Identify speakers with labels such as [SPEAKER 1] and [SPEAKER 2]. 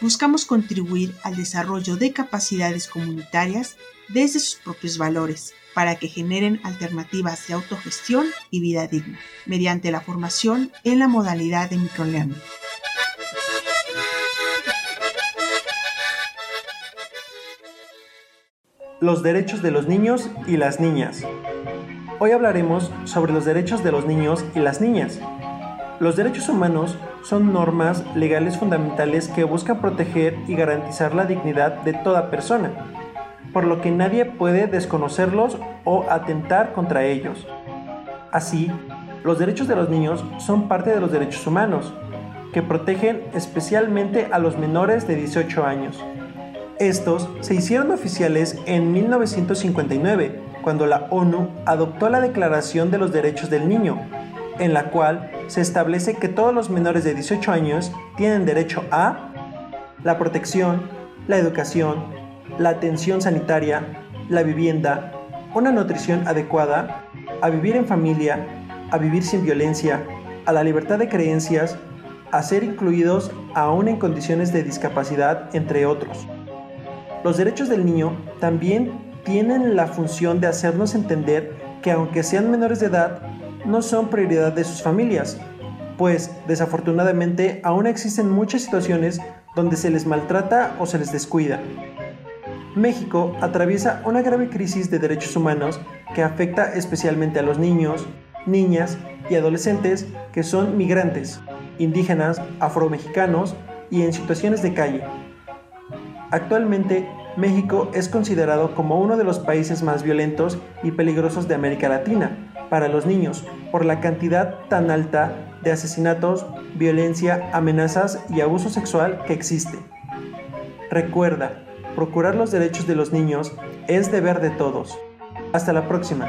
[SPEAKER 1] buscamos contribuir al desarrollo de capacidades comunitarias desde sus propios valores para que generen alternativas de autogestión y vida digna, mediante la formación en la modalidad de microlearning.
[SPEAKER 2] Los derechos de los niños y las niñas. Hoy hablaremos sobre los derechos de los niños y las niñas. Los derechos humanos son normas legales fundamentales que buscan proteger y garantizar la dignidad de toda persona, por lo que nadie puede desconocerlos o atentar contra ellos. Así, los derechos de los niños son parte de los derechos humanos, que protegen especialmente a los menores de 18 años. Estos se hicieron oficiales en 1959, cuando la ONU adoptó la Declaración de los Derechos del Niño, en la cual se establece que todos los menores de 18 años tienen derecho a la protección, la educación, la atención sanitaria, la vivienda, una nutrición adecuada, a vivir en familia, a vivir sin violencia, a la libertad de creencias, a ser incluidos aún en condiciones de discapacidad, entre otros. Los derechos del niño también tienen la función de hacernos entender que aunque sean menores de edad, no son prioridad de sus familias, pues desafortunadamente aún existen muchas situaciones donde se les maltrata o se les descuida. México atraviesa una grave crisis de derechos humanos que afecta especialmente a los niños, niñas y adolescentes que son migrantes, indígenas, afromexicanos y en situaciones de calle. Actualmente, México es considerado como uno de los países más violentos y peligrosos de América Latina, para los niños por la cantidad tan alta de asesinatos, violencia, amenazas y abuso sexual que existe. Recuerda, procurar los derechos de los niños es deber de todos. Hasta la próxima.